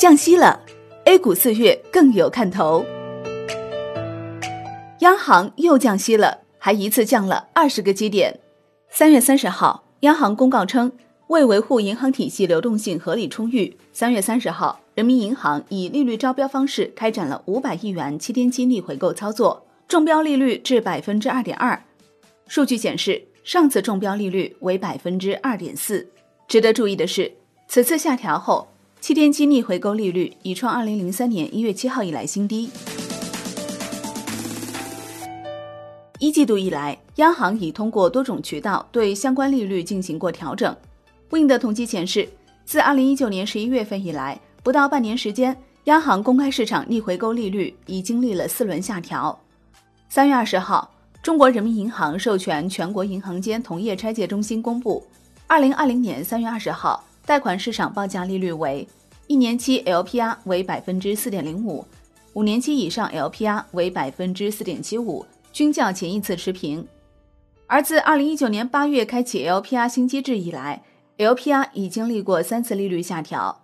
降息了，A 股四月更有看头。央行又降息了，还一次降了二十个基点。三月三十号，央行公告称，为维护银行体系流动性合理充裕，三月三十号，人民银行以利率招标方式开展了五百亿元七天期逆回购操作，中标利率至百分之二点二。数据显示，上次中标利率为百分之二点四。值得注意的是，此次下调后，七天期逆回购利率已创二零零三年一月七号以来新低。一季度以来，央行已通过多种渠道对相关利率进行过调整。Win 的统计显示，自二零一九年十一月份以来，不到半年时间，央行公开市场逆回购利率已经历了四轮下调。三月二十号，中国人民银行授权全国银行间同业拆借中心公布，二零二零年三月二十号贷款市场报价利率为一年期 LPR 为百分之四点零五，五年期以上 LPR 为百分之四点七五。均较前一次持平，而自二零一九年八月开启 LPR 新机制以来，LPR 已经历过三次利率下调。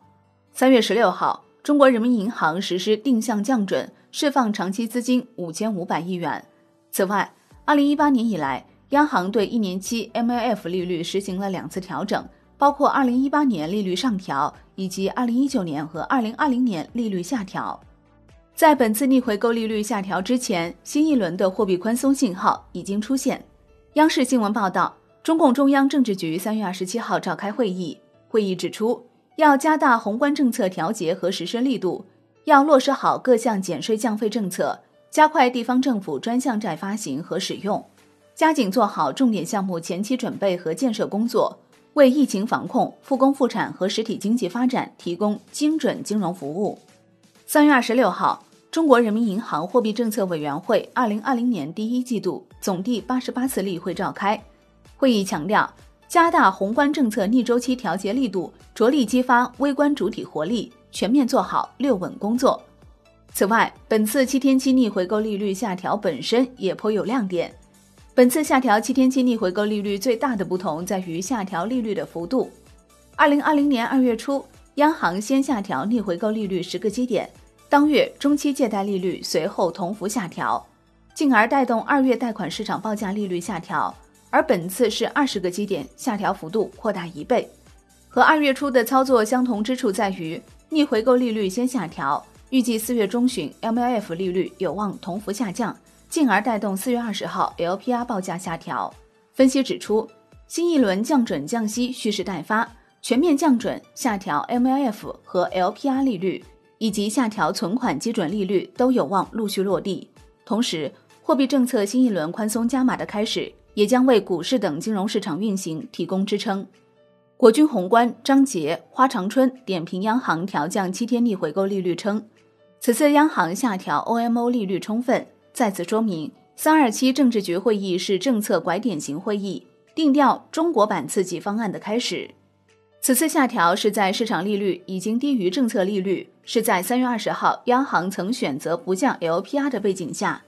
三月十六号，中国人民银行实施定向降准，释放长期资金五千五百亿元。此外，二零一八年以来，央行对一年期 MLF 利率实行了两次调整，包括二零一八年利率上调以及二零一九年和二零二零年利率下调。在本次逆回购利率下调之前，新一轮的货币宽松信号已经出现。央视新闻报道，中共中央政治局三月二十七号召开会议，会议指出，要加大宏观政策调节和实施力度，要落实好各项减税降费政策，加快地方政府专项债发行和使用，加紧做好重点项目前期准备和建设工作，为疫情防控、复工复产和实体经济发展提供精准金融服务。三月二十六号。中国人民银行货币政策委员会二零二零年第一季度总第八十八次例会召开，会议强调，加大宏观政策逆周期调节力度，着力激发微观主体活力，全面做好六稳工作。此外，本次七天期逆回购利率下调本身也颇有亮点。本次下调七天期逆回购利率最大的不同在于下调利率的幅度。二零二零年二月初，央行先下调逆回购利率十个基点。当月中期借贷利率随后同幅下调，进而带动二月贷款市场报价利率下调。而本次是二十个基点下调幅度扩大一倍，和二月初的操作相同之处在于逆回购利率先下调，预计四月中旬 MLF 利率有望同幅下降，进而带动四月二十号 LPR 报价下调。分析指出，新一轮降准降息蓄势待发，全面降准下调 MLF 和 LPR 利率。以及下调存款基准利率都有望陆续落地，同时货币政策新一轮宽松加码的开始，也将为股市等金融市场运行提供支撑。国军宏观张杰、花长春点评央行调降七天逆回购利率称，此次央行下调 OMO 利率充分再次说明，三二七政治局会议是政策拐点型会议，定调中国版刺激方案的开始。此次下调是在市场利率已经低于政策利率，是在三月二十号央行曾选择不降 LPR 的背景下，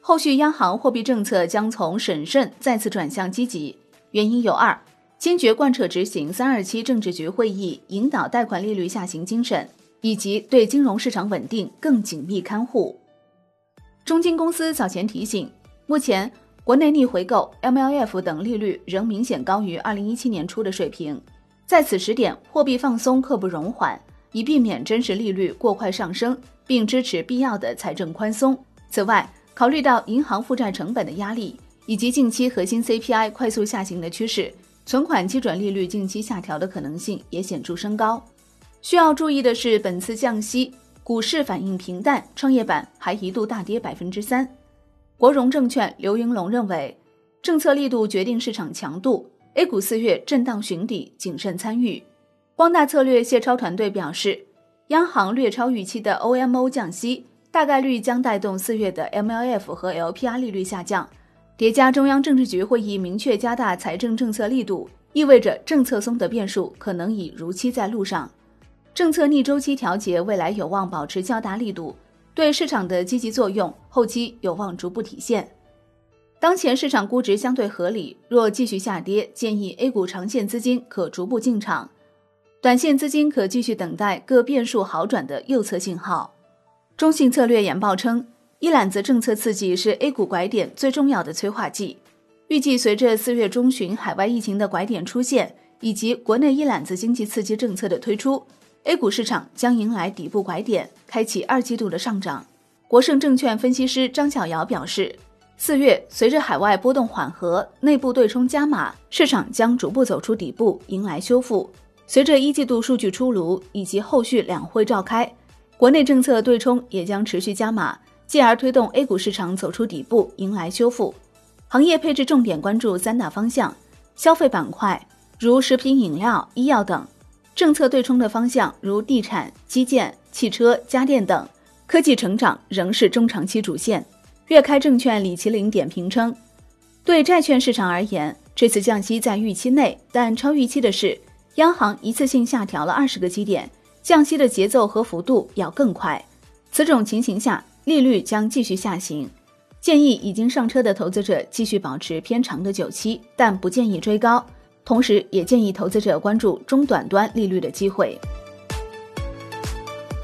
后续央行货币政策将从审慎再次转向积极。原因有二：坚决贯彻执行三二七政治局会议引导贷款利率下行精神，以及对金融市场稳定更紧密看护。中金公司早前提醒，目前国内逆回购、MLF 等利率仍明显高于二零一七年初的水平。在此时点，货币放松刻不容缓，以避免真实利率过快上升，并支持必要的财政宽松。此外，考虑到银行负债成本的压力，以及近期核心 CPI 快速下行的趋势，存款基准利率近期下调的可能性也显著升高。需要注意的是，本次降息，股市反应平淡，创业板还一度大跌百分之三。国融证券刘云龙认为，政策力度决定市场强度。A 股四月震荡寻底，谨慎参与。光大策略谢超团队表示，央行略超预期的 OMO 降息，大概率将带动四月的 MLF 和 LPR 利率下降。叠加中央政治局会议明确加大财政政策力度，意味着政策松的变数可能已如期在路上。政策逆周期调节未来有望保持较大力度，对市场的积极作用后期有望逐步体现。当前市场估值相对合理，若继续下跌，建议 A 股长线资金可逐步进场。短线资金可继续等待各变数好转的右侧信号。中信策略研报称，一揽子政策刺激是 A 股拐点最重要的催化剂。预计随着四月中旬海外疫情的拐点出现，以及国内一揽子经济刺激政策的推出，A 股市场将迎来底部拐点，开启二季度的上涨。国盛证券分析师张小瑶表示。四月，随着海外波动缓和，内部对冲加码，市场将逐步走出底部，迎来修复。随着一季度数据出炉以及后续两会召开，国内政策对冲也将持续加码，继而推动 A 股市场走出底部，迎来修复。行业配置重点关注三大方向：消费板块如食品饮料、医药等；政策对冲的方向如地产、基建、汽车、家电等；科技成长仍是中长期主线。粤开证券李麒麟点评称，对债券市场而言，这次降息在预期内，但超预期的是，央行一次性下调了二十个基点，降息的节奏和幅度要更快。此种情形下，利率将继续下行。建议已经上车的投资者继续保持偏长的久期，但不建议追高。同时，也建议投资者关注中短端利率的机会。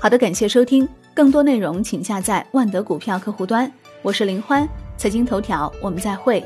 好的，感谢收听，更多内容请下载万德股票客户端。我是林欢，财经头条，我们再会。